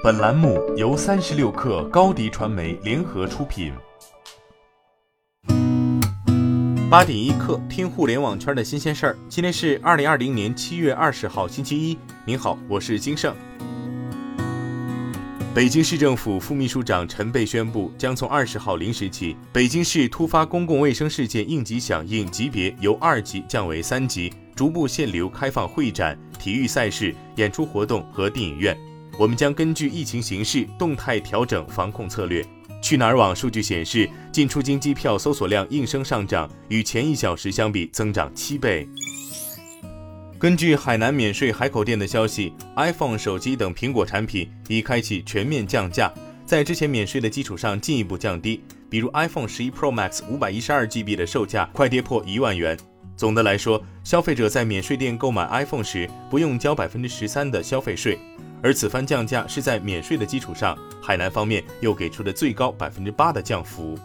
本栏目由三十六氪高低传媒联合出品。八点一刻，听互联网圈的新鲜事儿。今天是二零二零年七月二十号，星期一。您好，我是金盛。北京市政府副秘书长陈贝宣布，将从二十号零时起，北京市突发公共卫生事件应急响应级别由二级降为三级，逐步限流开放会展、体育赛事、演出活动和电影院。我们将根据疫情形势动态调整防控策略。去哪儿网数据显示，进出京机票搜索量应声上涨，与前一小时相比增长七倍。根据海南免税海口店的消息，iPhone 手机等苹果产品已开启全面降价，在之前免税的基础上进一步降低。比如 iPhone 十一 Pro Max 五百一十二 GB 的售价快跌破一万元。总的来说，消费者在免税店购买 iPhone 时不用交百分之十三的消费税。而此番降价是在免税的基础上，海南方面又给出了最高百分之八的降幅。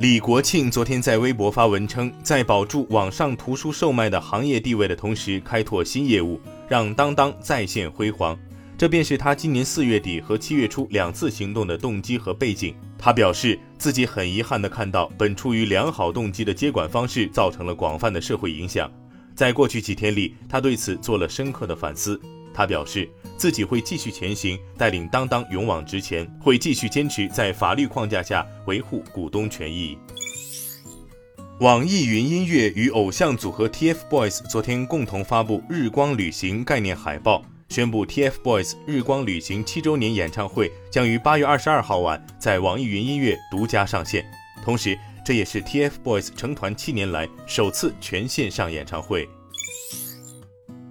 李国庆昨天在微博发文称，在保住网上图书售卖的行业地位的同时，开拓新业务，让当当再现辉煌。这便是他今年四月底和七月初两次行动的动机和背景。他表示自己很遗憾地看到，本出于良好动机的接管方式造成了广泛的社会影响。在过去几天里，他对此做了深刻的反思。他表示自己会继续前行，带领当当勇往直前，会继续坚持在法律框架下维护股东权益。网易云音乐与偶像组合 TFBOYS 昨天共同发布《日光旅行》概念海报，宣布 TFBOYS《日光旅行》七周年演唱会将于八月二十二号晚在网易云音乐独家上线，同时这也是 TFBOYS 成团七年来首次全线上演唱会。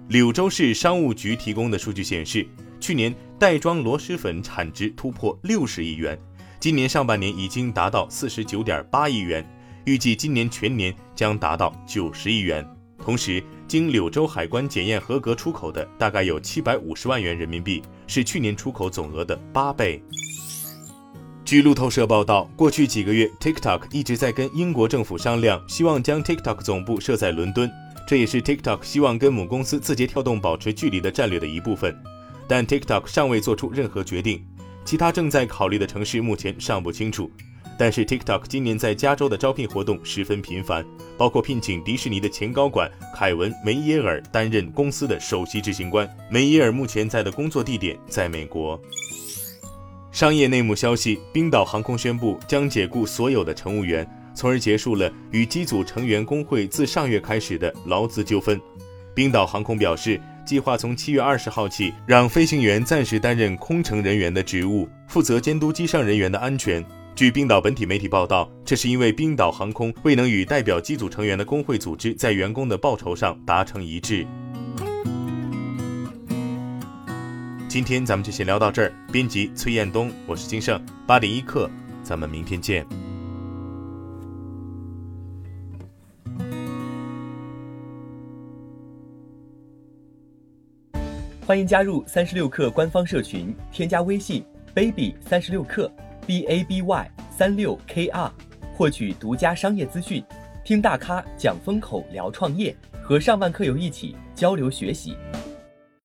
柳州市商务局提供的数据显示，去年袋装螺蛳粉产值突破六十亿元，今年上半年已经达到四十九点八亿元，预计今年全年将达到九十亿元。同时，经柳州海关检验合格出口的大概有七百五十万元人民币，是去年出口总额的八倍。据路透社报道，过去几个月，TikTok 一直在跟英国政府商量，希望将 TikTok 总部设在伦敦。这也是 TikTok 希望跟母公司字节跳动保持距离的战略的一部分，但 TikTok 尚未做出任何决定，其他正在考虑的城市目前尚不清楚。但是 TikTok 今年在加州的招聘活动十分频繁，包括聘请迪士尼的前高管凯文·梅耶尔担任公司的首席执行官。梅耶尔目前在的工作地点在美国。商业内幕消息：冰岛航空宣布将解雇所有的乘务员。从而结束了与机组成员工会自上月开始的劳资纠纷。冰岛航空表示，计划从七月二十号起，让飞行员暂时担任空乘人员的职务，负责监督机上人员的安全。据冰岛本体媒体报道，这是因为冰岛航空未能与代表机组成员的工会组织在员工的报酬上达成一致。今天咱们就先聊到这儿。编辑崔彦东，我是金盛，八点一刻，咱们明天见。欢迎加入三十六氪官方社群，添加微信 baby 三十六氪 b a b y 三六 k r，获取独家商业资讯，听大咖讲风口，聊创业，和上万客友一起交流学习。